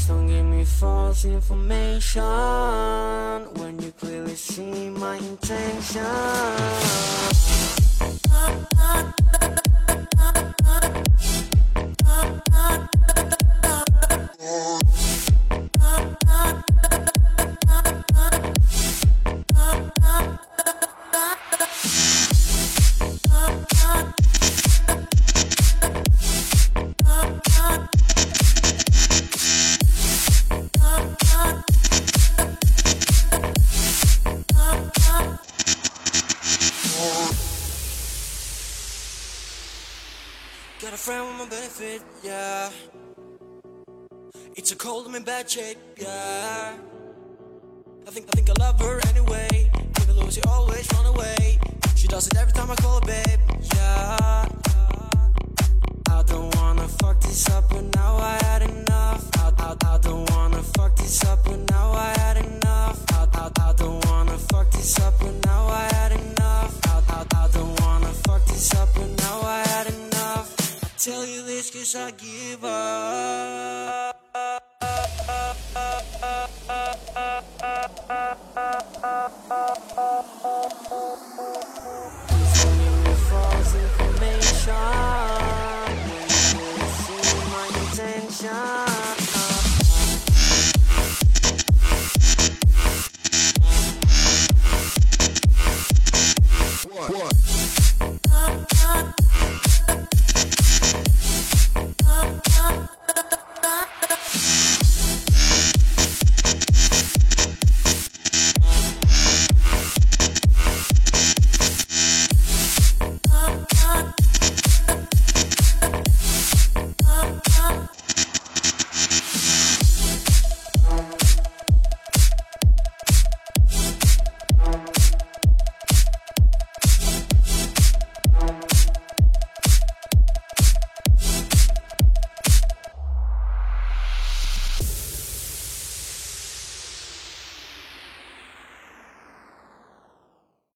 Please don't give me false information when you clearly see my intention. Got a friend with my benefit, yeah. It's a cold I'm in bad shape, yeah. I think I think I love her anyway. Even though she always run away. She does it every time I call her babe, yeah. I don't wanna fuck this up, but now I had enough. I, I, I don't wanna fuck this up, tell you this cause I give up. False information, missing my intention. What? what?